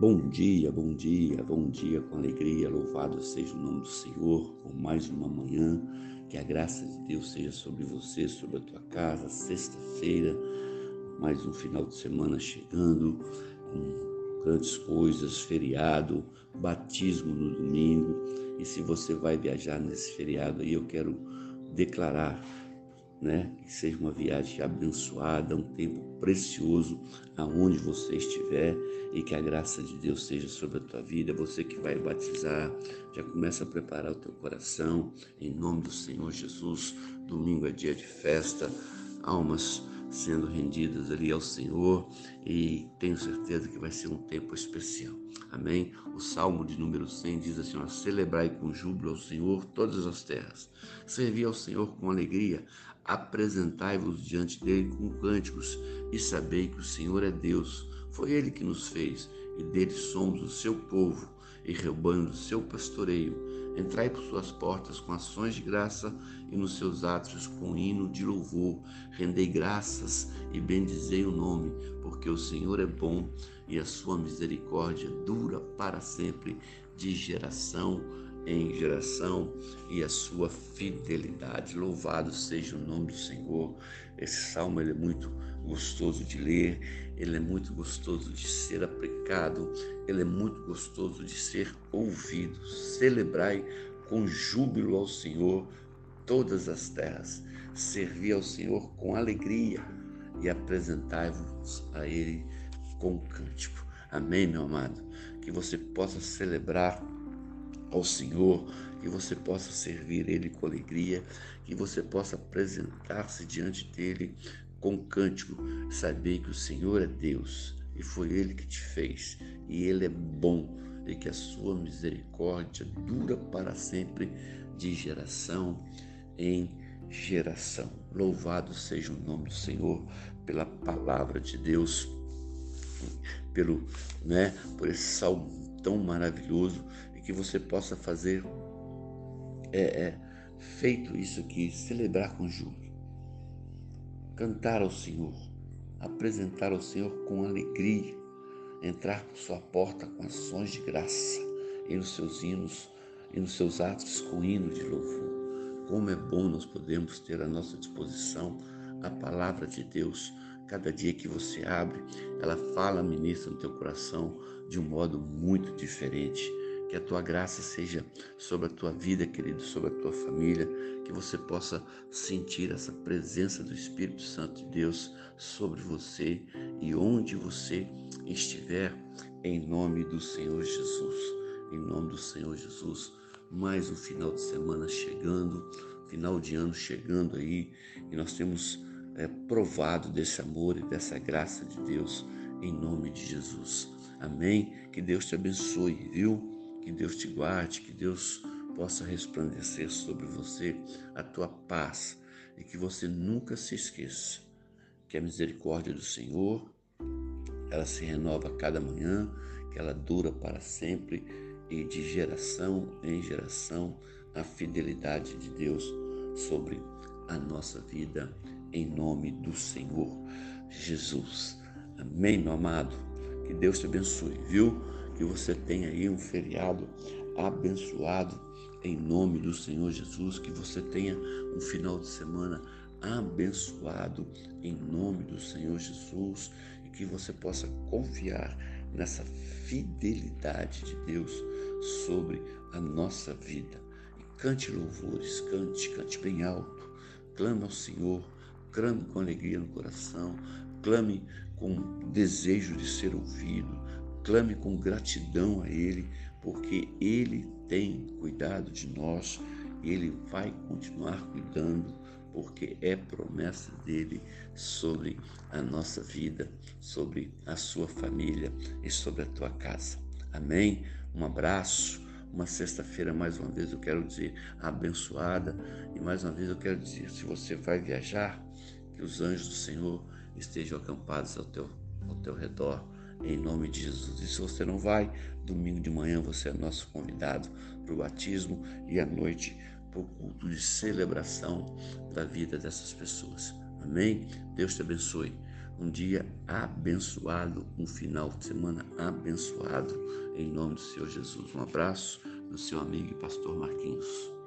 Bom dia, bom dia, bom dia com alegria. Louvado seja o nome do Senhor por mais uma manhã. Que a graça de Deus seja sobre você, sobre a tua casa. Sexta-feira, mais um final de semana chegando com grandes coisas, feriado, batismo no domingo. E se você vai viajar nesse feriado aí, eu quero declarar né? Que seja uma viagem abençoada, um tempo precioso aonde você estiver e que a graça de Deus seja sobre a tua vida. Você que vai batizar, já começa a preparar o teu coração em nome do Senhor Jesus. Domingo é dia de festa, almas sendo rendidas ali ao Senhor e tenho certeza que vai ser um tempo especial. Amém? O Salmo de número 100 diz assim: ó, Celebrai com júbilo ao Senhor todas as terras, servi ao Senhor com alegria, apresentai-vos diante dele com cânticos e sabei que o Senhor é Deus. Foi ele que nos fez e dele somos o seu povo e rebanho do seu pastoreio. Entrai por suas portas com ações de graça e nos seus átrios com hino de louvor. Rendei graças e bendizei o nome, porque o Senhor é bom e a sua misericórdia dura para sempre, de geração em geração e a sua fidelidade. Louvado seja o nome do Senhor. Esse salmo ele é muito gostoso de ler, ele é muito gostoso de ser aplicado, ele é muito gostoso de ser ouvido. Celebrai com júbilo ao Senhor todas as terras. Servi ao Senhor com alegria e apresentai-vos a Ele com cântico. Amém, meu amado? Que você possa celebrar ao Senhor, que você possa servir Ele com alegria, que você possa apresentar-se diante dele com cântico, saber que o Senhor é Deus e foi Ele que te fez e Ele é bom e que a sua misericórdia dura para sempre, de geração em geração. Louvado seja o nome do Senhor pela palavra de Deus, pelo, né, por esse salmo tão maravilhoso que você possa fazer é, é, feito isso aqui, celebrar com júbilo, cantar ao Senhor, apresentar ao Senhor com alegria, entrar por sua porta com ações de graça e nos seus hinos e nos seus atos com hino de louvor. Como é bom nós podemos ter à nossa disposição a palavra de Deus. Cada dia que você abre, ela fala, ministra no teu coração de um modo muito diferente. Que a tua graça seja sobre a tua vida, querido, sobre a tua família, que você possa sentir essa presença do Espírito Santo de Deus sobre você e onde você estiver, em nome do Senhor Jesus. Em nome do Senhor Jesus, mais um final de semana chegando, final de ano chegando aí, e nós temos é, provado desse amor e dessa graça de Deus, em nome de Jesus. Amém? Que Deus te abençoe, viu? Que Deus te guarde, que Deus possa resplandecer sobre você a tua paz e que você nunca se esqueça que a misericórdia do Senhor ela se renova cada manhã, que ela dura para sempre e de geração em geração a fidelidade de Deus sobre a nossa vida em nome do Senhor Jesus. Amém, meu amado. Que Deus te abençoe, viu? Que você tenha aí um feriado abençoado em nome do Senhor Jesus, que você tenha um final de semana abençoado em nome do Senhor Jesus e que você possa confiar nessa fidelidade de Deus sobre a nossa vida. E cante louvores, cante, cante bem alto, clame ao Senhor, clame com alegria no coração, clame com desejo de ser ouvido, Clame com gratidão a Ele, porque Ele tem cuidado de nós, Ele vai continuar cuidando, porque é promessa dele sobre a nossa vida, sobre a sua família e sobre a tua casa. Amém? Um abraço. Uma sexta-feira, mais uma vez, eu quero dizer abençoada. E mais uma vez, eu quero dizer: se você vai viajar, que os anjos do Senhor estejam acampados ao teu, ao teu redor em nome de Jesus. E se você não vai, domingo de manhã você é nosso convidado para o batismo e à noite para o culto de celebração da vida dessas pessoas. Amém? Deus te abençoe. um dia abençoado, um final de semana abençoado, em nome do Senhor Jesus. Um abraço do seu amigo e pastor Marquinhos.